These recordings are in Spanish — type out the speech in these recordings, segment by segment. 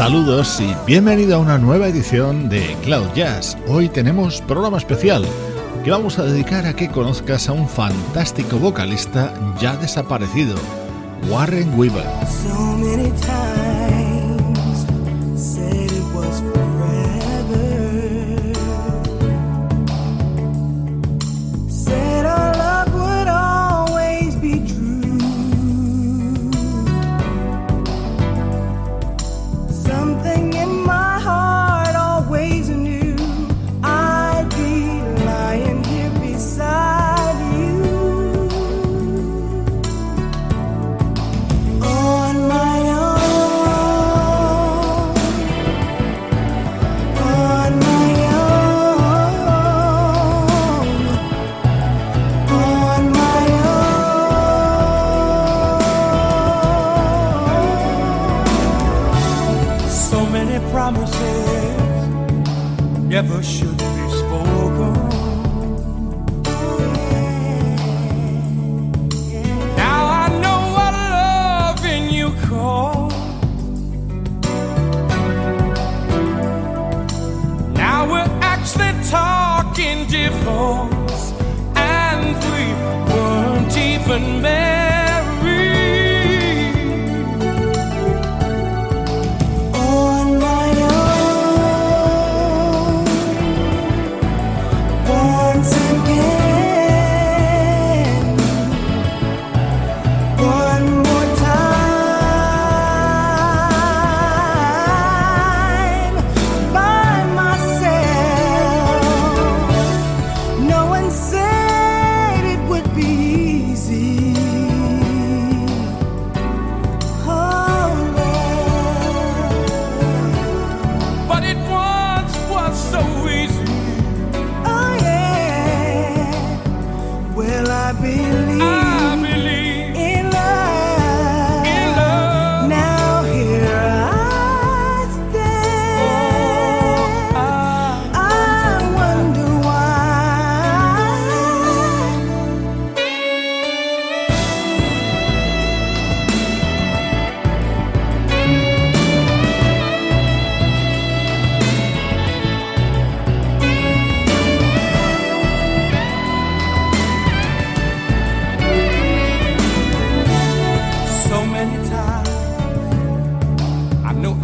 Saludos y bienvenido a una nueva edición de Cloud Jazz. Hoy tenemos programa especial que vamos a dedicar a que conozcas a un fantástico vocalista ya desaparecido, Warren Weaver.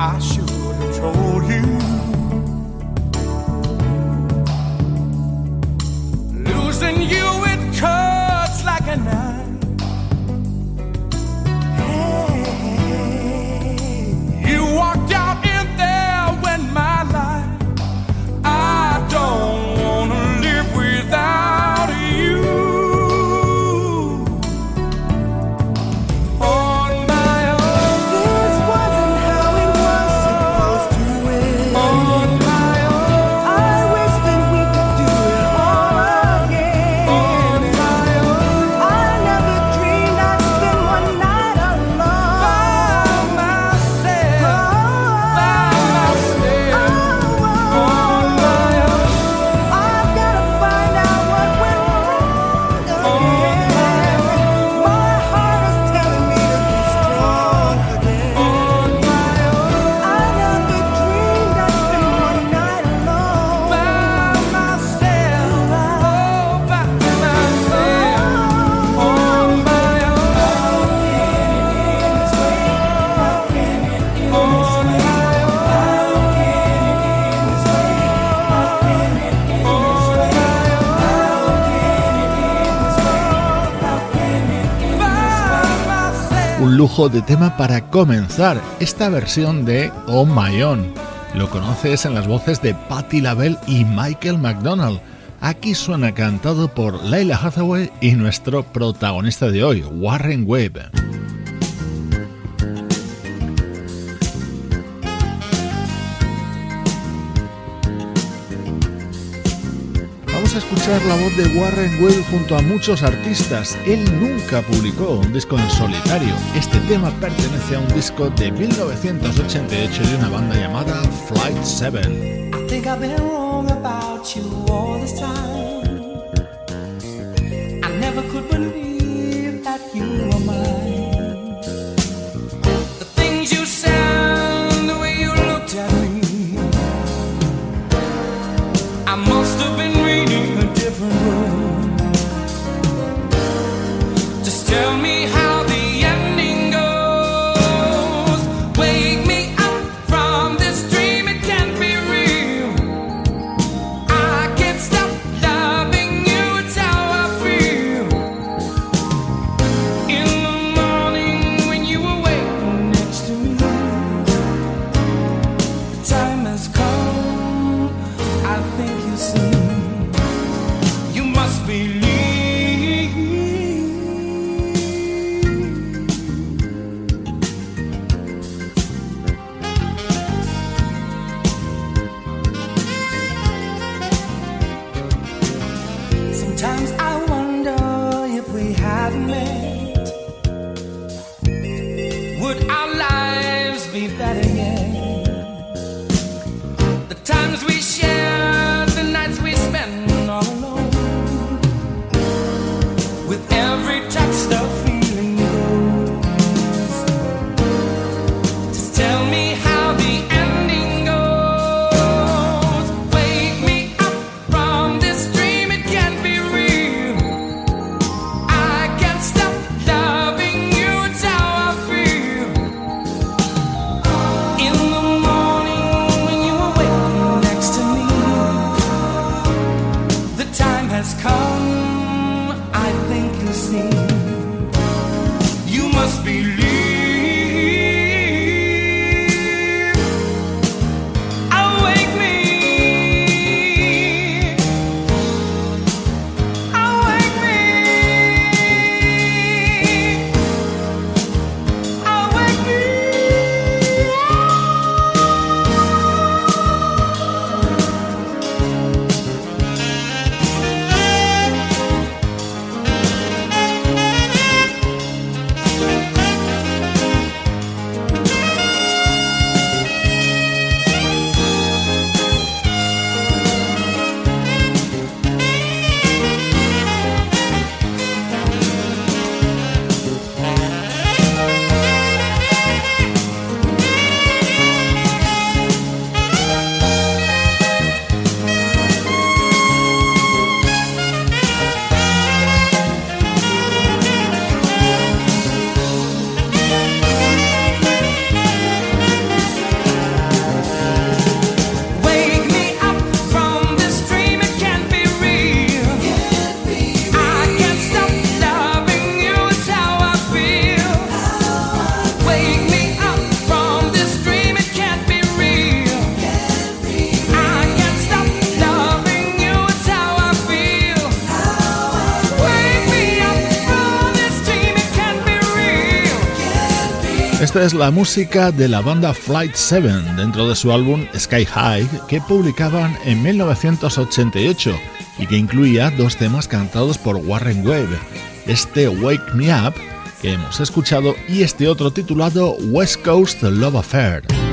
I should have told you. De tema para comenzar esta versión de Oh My Own. Lo conoces en las voces de Patti LaBelle y Michael McDonald. Aquí suena cantado por Leila Hathaway y nuestro protagonista de hoy, Warren Webb. Escuchar la voz de Warren Webb junto a muchos artistas. Él nunca publicó un disco en solitario. Este tema pertenece a un disco de 1988 de una banda llamada Flight 7. Esta es la música de la banda Flight 7 dentro de su álbum Sky High que publicaban en 1988 y que incluía dos temas cantados por Warren Webb, este Wake Me Up que hemos escuchado y este otro titulado West Coast Love Affair.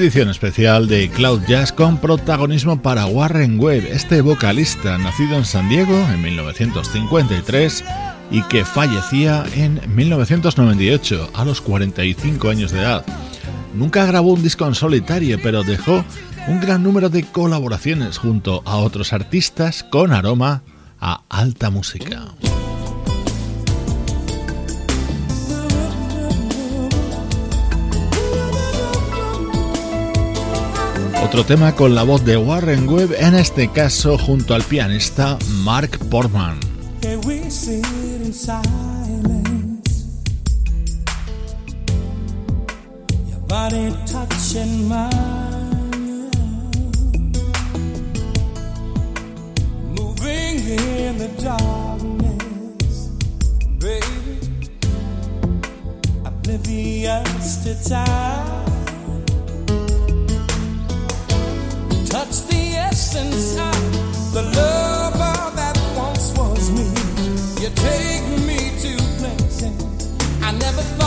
Edición especial de Cloud Jazz con protagonismo para Warren Webb, este vocalista nacido en San Diego en 1953 y que fallecía en 1998 a los 45 años de edad. Nunca grabó un disco en solitario, pero dejó un gran número de colaboraciones junto a otros artistas con aroma a alta música. Otro tema con la voz de Warren Webb, en este caso junto al pianista Mark Portman. in the darkness never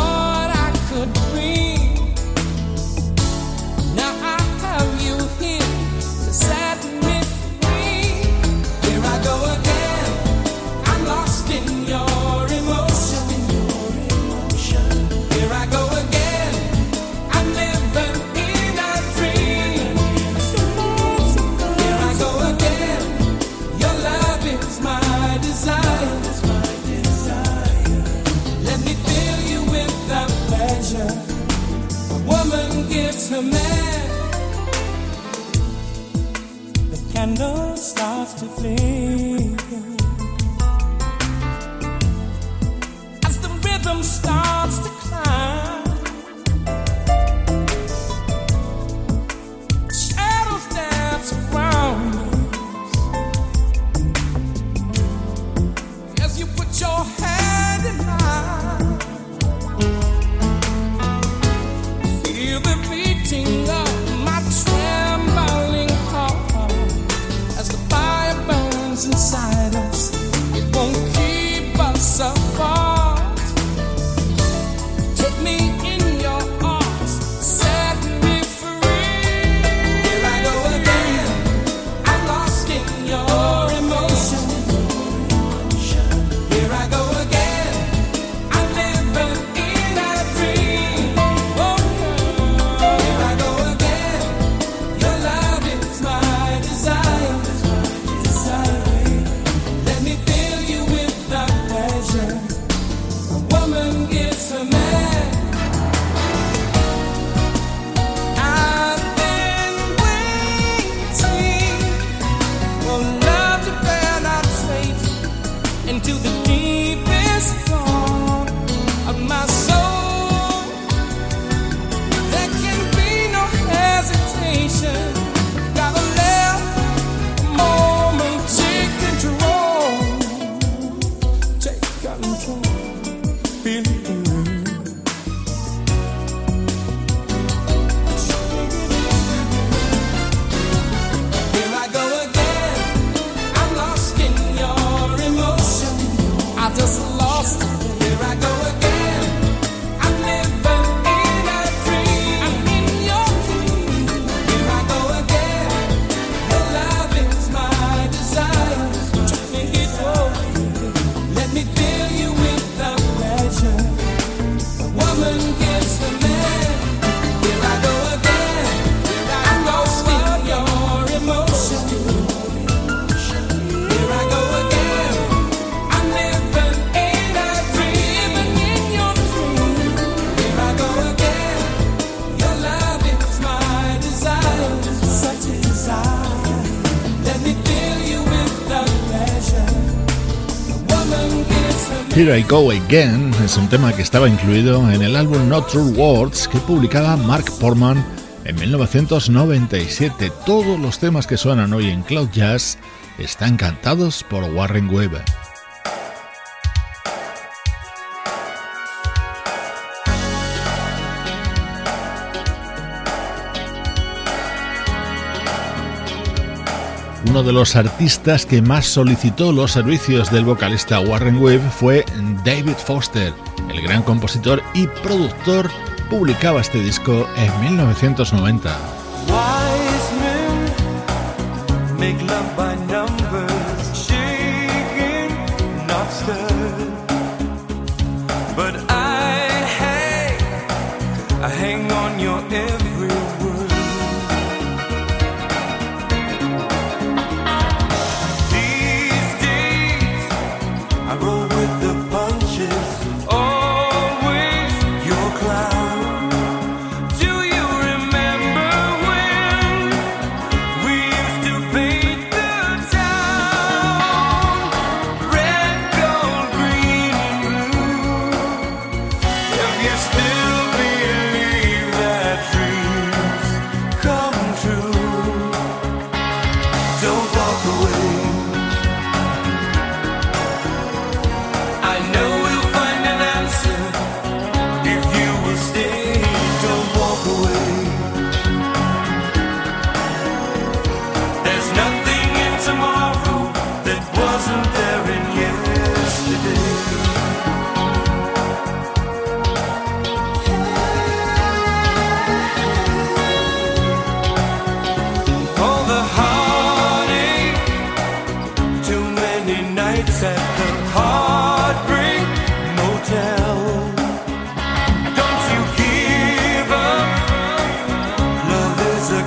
The man. The candle starts to flame Here I Go Again es un tema que estaba incluido en el álbum Not True Words que publicaba Mark Portman en 1997. Todos los temas que suenan hoy en Cloud Jazz están cantados por Warren Weber. Uno de los artistas que más solicitó los servicios del vocalista Warren Webb fue David Foster. El gran compositor y productor publicaba este disco en 1990.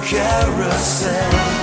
carousel.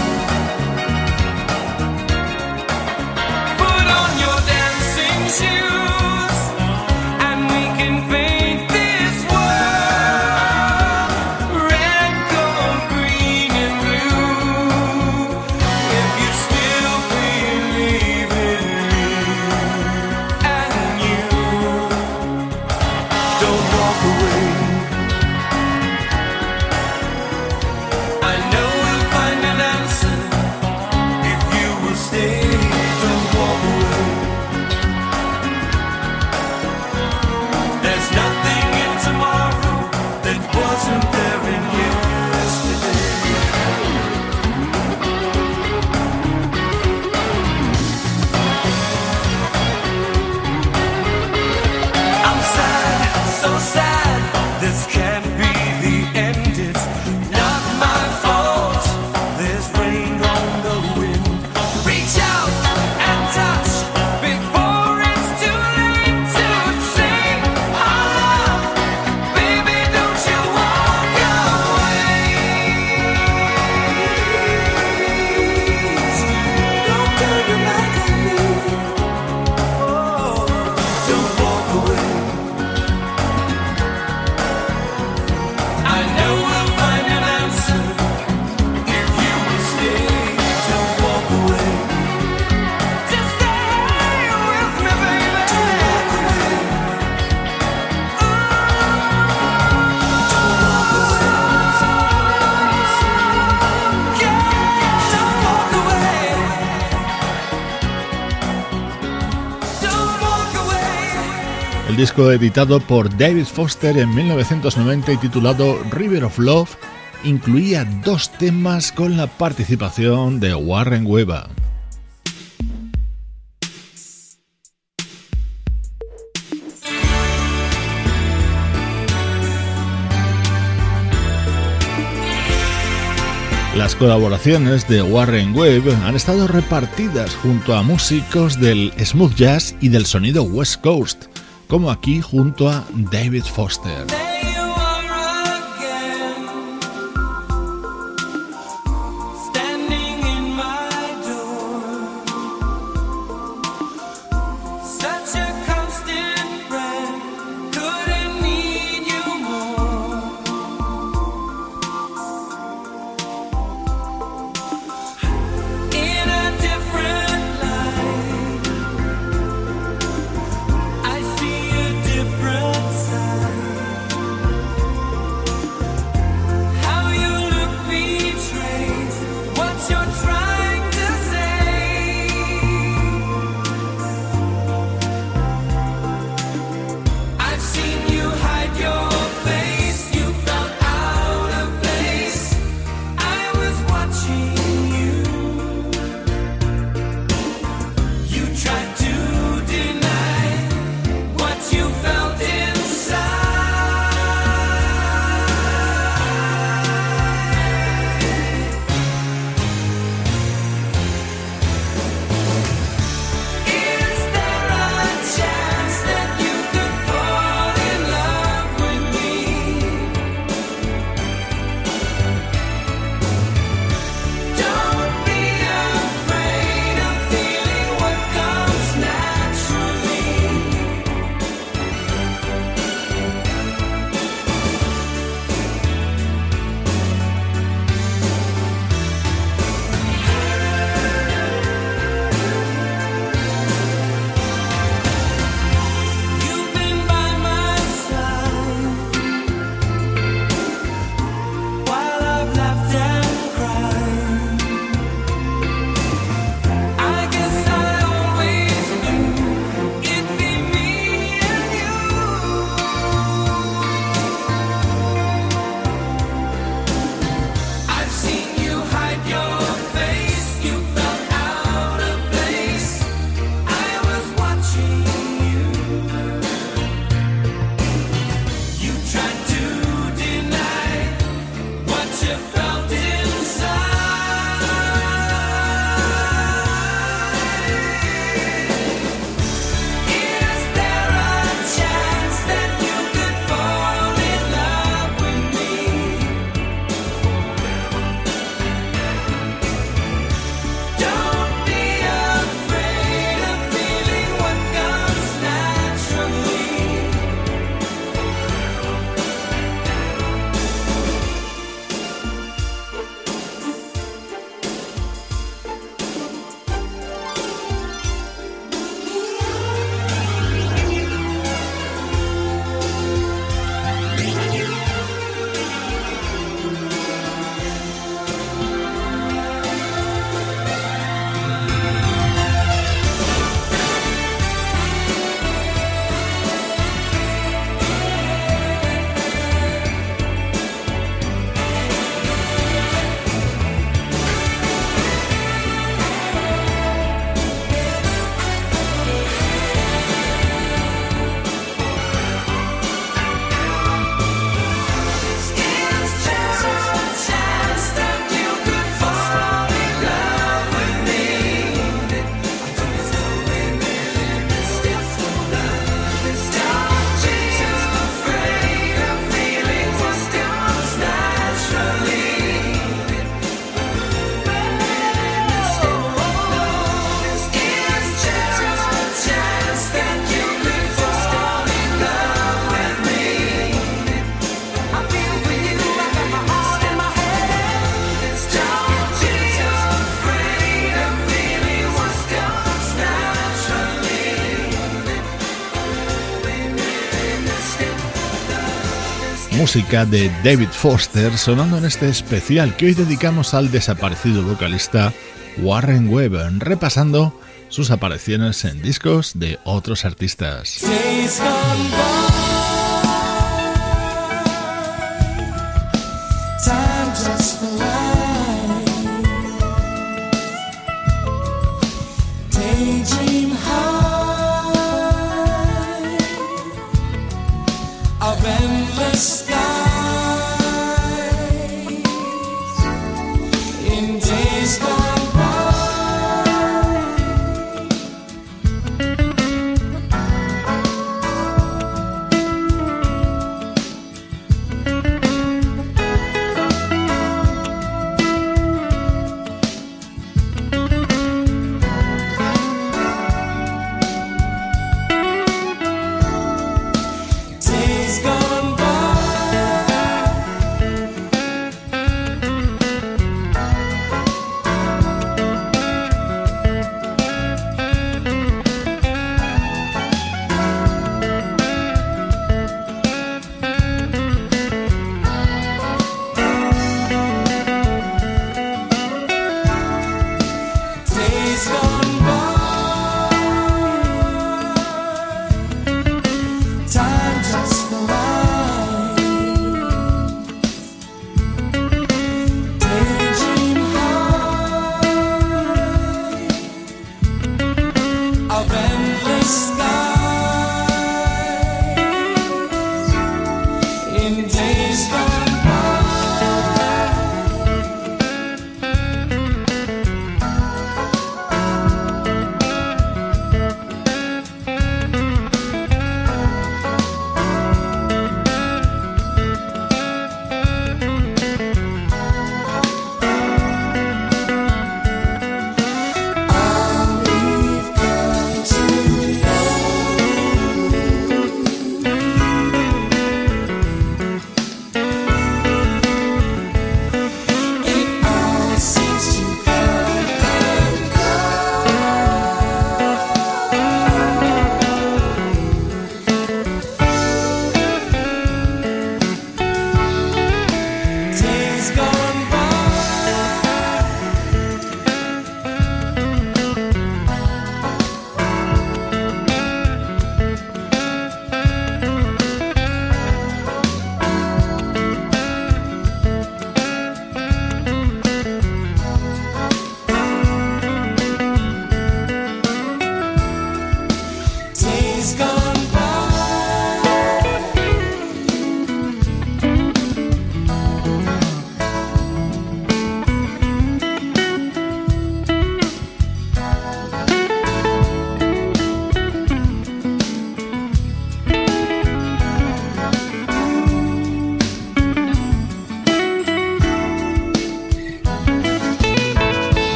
El disco editado por David Foster en 1990 y titulado River of Love incluía dos temas con la participación de Warren Weber. Las colaboraciones de Warren Webb han estado repartidas junto a músicos del smooth jazz y del sonido West Coast, como aquí junto a David Foster. De David Foster sonando en este especial que hoy dedicamos al desaparecido vocalista Warren Webb, repasando sus apariciones en discos de otros artistas.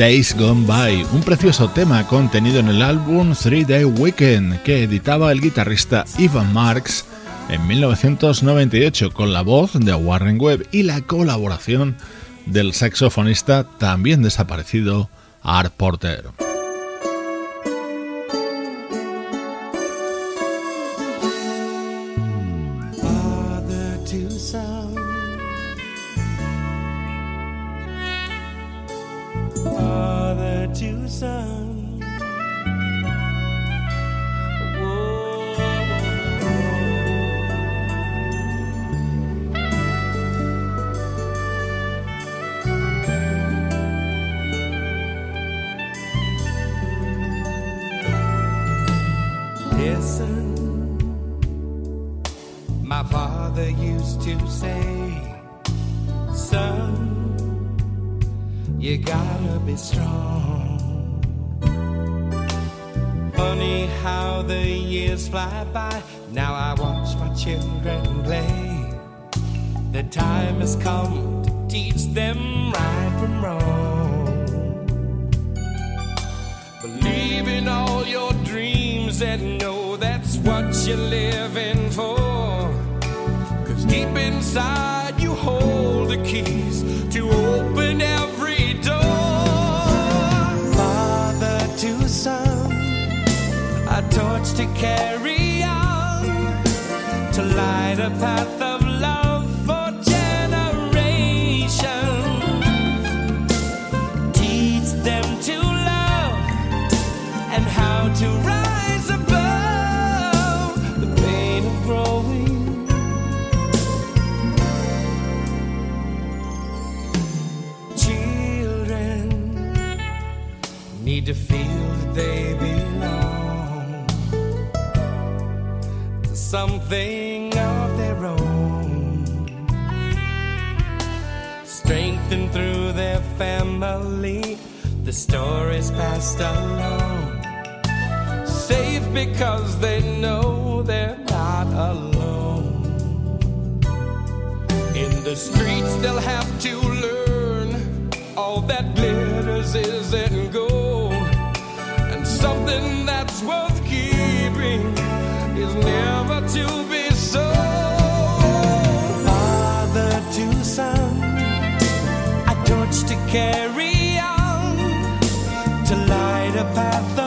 Days Gone By, un precioso tema contenido en el álbum Three Day Weekend que editaba el guitarrista Ivan Marks en 1998 con la voz de Warren Webb y la colaboración del saxofonista también desaparecido Art Porter. Need to feel that they belong to something of their own. Strengthened through their family, the stories passed along. Safe because they know they're not alone. In the streets, they'll have to learn all that glitters isn't gold. That's worth keeping is never to be sold. Father to son, a torch to carry on, to light a path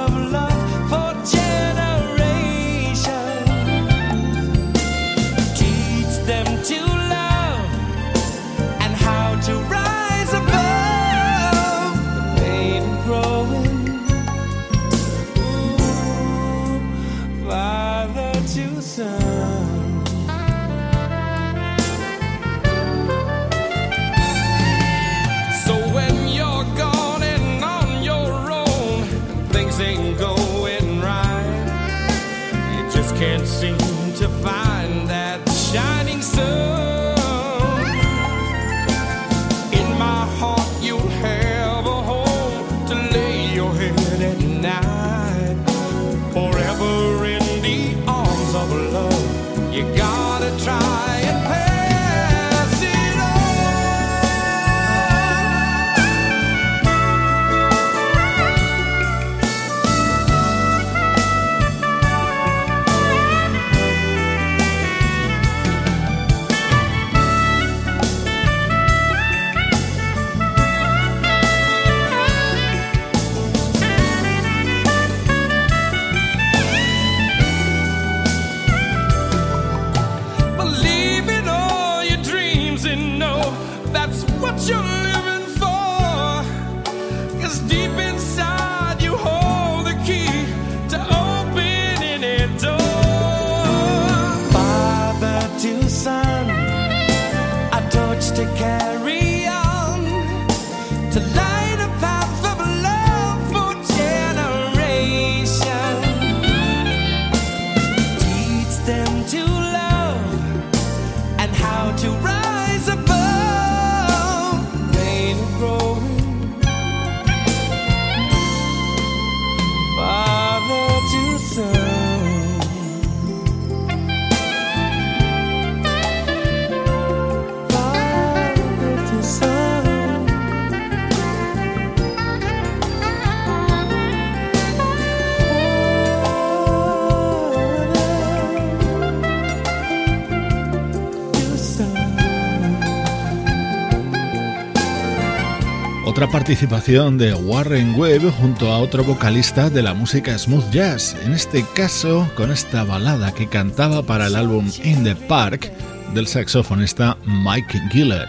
participación de Warren Webb junto a otro vocalista de la música smooth jazz, en este caso con esta balada que cantaba para el álbum In the Park del saxofonista Mike Giller,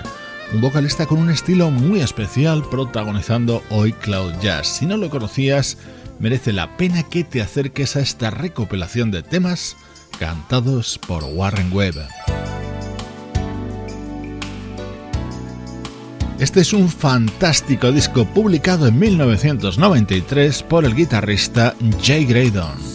un vocalista con un estilo muy especial protagonizando hoy Cloud Jazz. Si no lo conocías, merece la pena que te acerques a esta recopilación de temas cantados por Warren Webb. Este es un fantástico disco publicado en 1993 por el guitarrista Jay Graydon.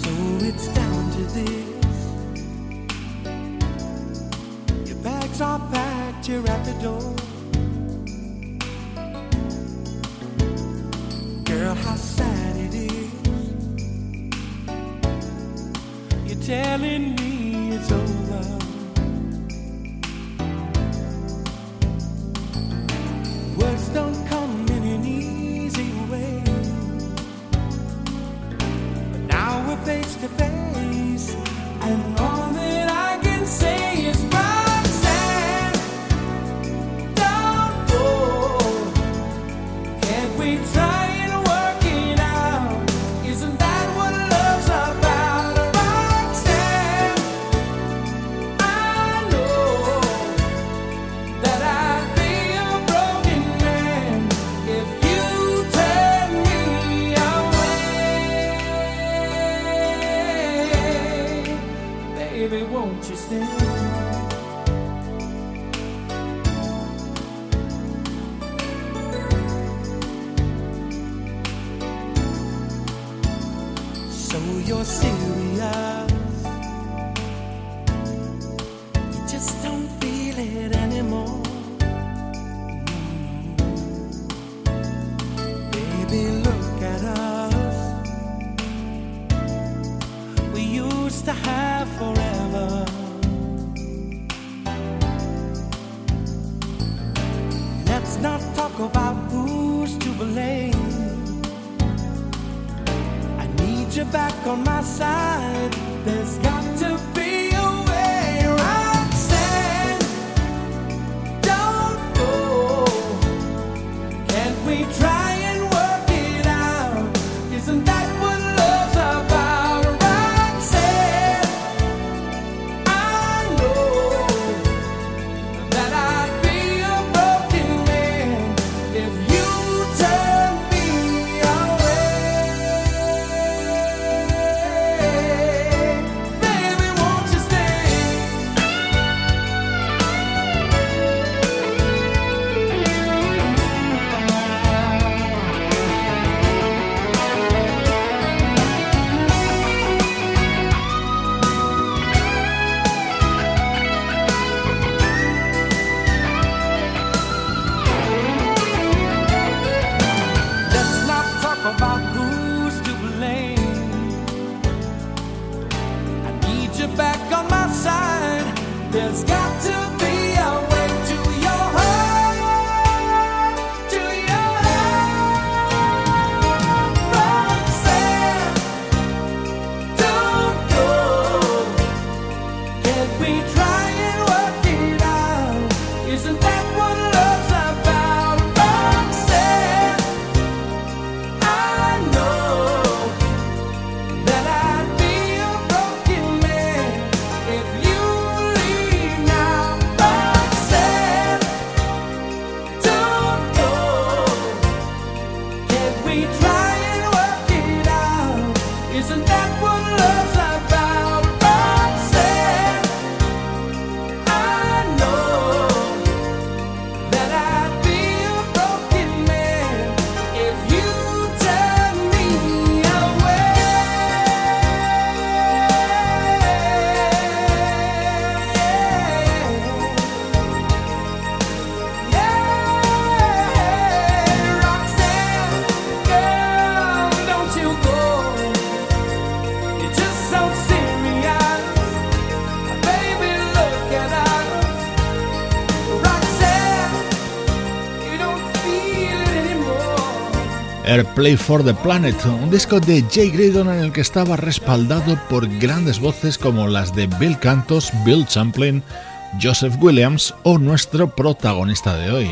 Play for the Planet, un disco de Jay Graydon en el que estaba respaldado por grandes voces como las de Bill Cantos, Bill Champlin, Joseph Williams o nuestro protagonista de hoy,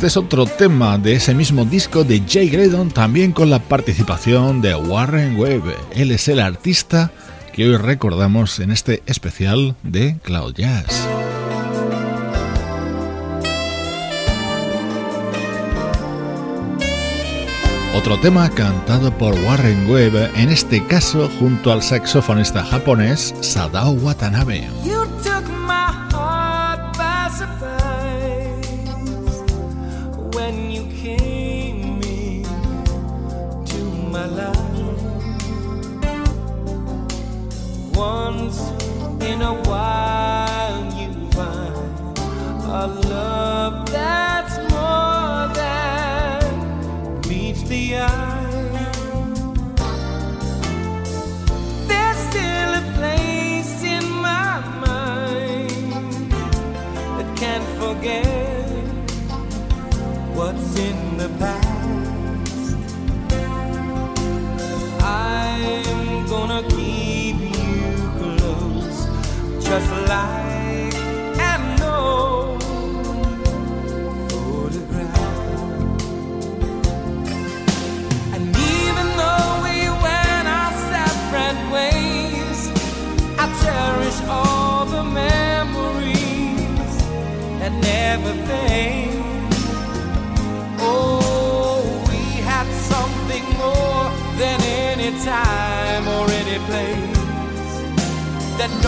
Este es otro tema de ese mismo disco de Jay Graydon, también con la participación de Warren Webb. Él es el artista que hoy recordamos en este especial de Cloud Jazz. Otro tema cantado por Warren Webb, en este caso junto al saxofonista japonés Sadao Watanabe. Never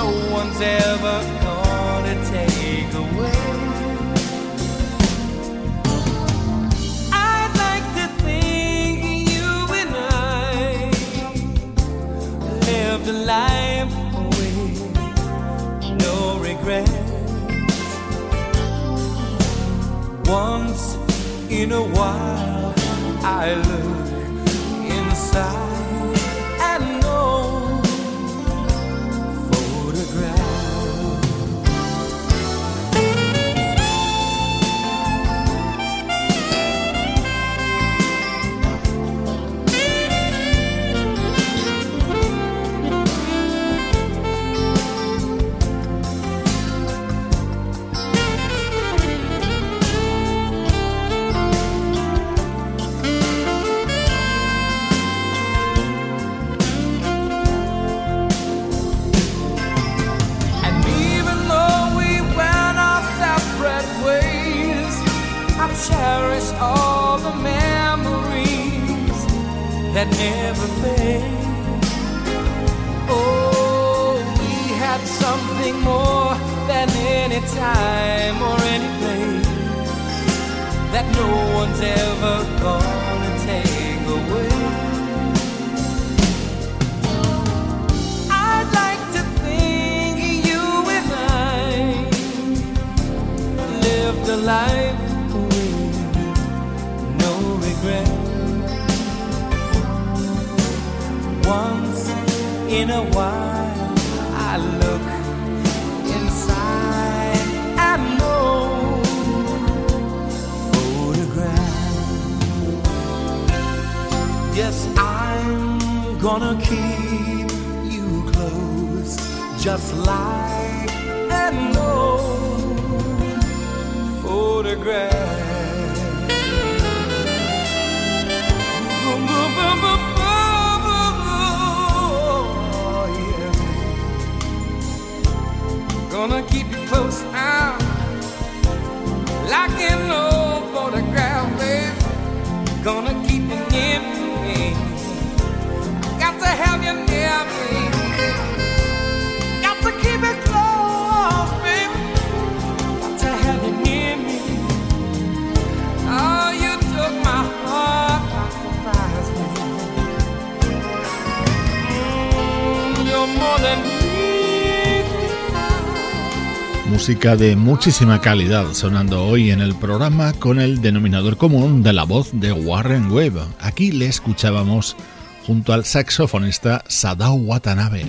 no one's ever gonna take away. I'd like to think you and I lived a life with no regrets. Once in a while, I look música de muchísima calidad sonando hoy en el programa con el denominador común de la voz de Warren Webb. Aquí le escuchábamos junto al saxofonista Sadao Watanabe.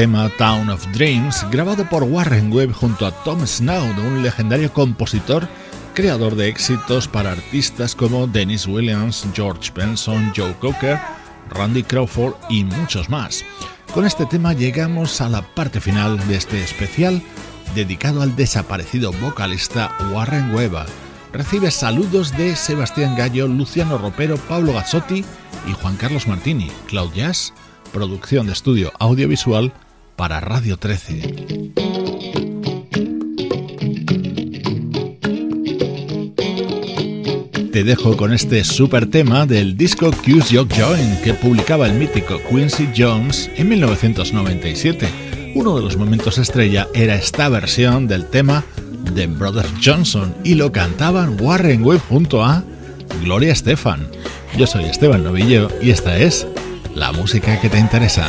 Tema Town of Dreams, grabado por Warren Webb junto a Tom Snow, un legendario compositor, creador de éxitos para artistas como Dennis Williams, George Benson, Joe Cocker, Randy Crawford y muchos más. Con este tema llegamos a la parte final de este especial dedicado al desaparecido vocalista Warren Webb. Recibe saludos de Sebastián Gallo, Luciano Ropero, Pablo Gazzotti y Juan Carlos Martini. Cloud Jazz, producción de estudio audiovisual para Radio 13. Te dejo con este super tema del disco Cuse Your Join que publicaba el mítico Quincy Jones en 1997. Uno de los momentos estrella era esta versión del tema de Brothers Johnson y lo cantaban Warren Webb junto a Gloria Estefan. Yo soy Esteban Novillo y esta es la música que te interesa.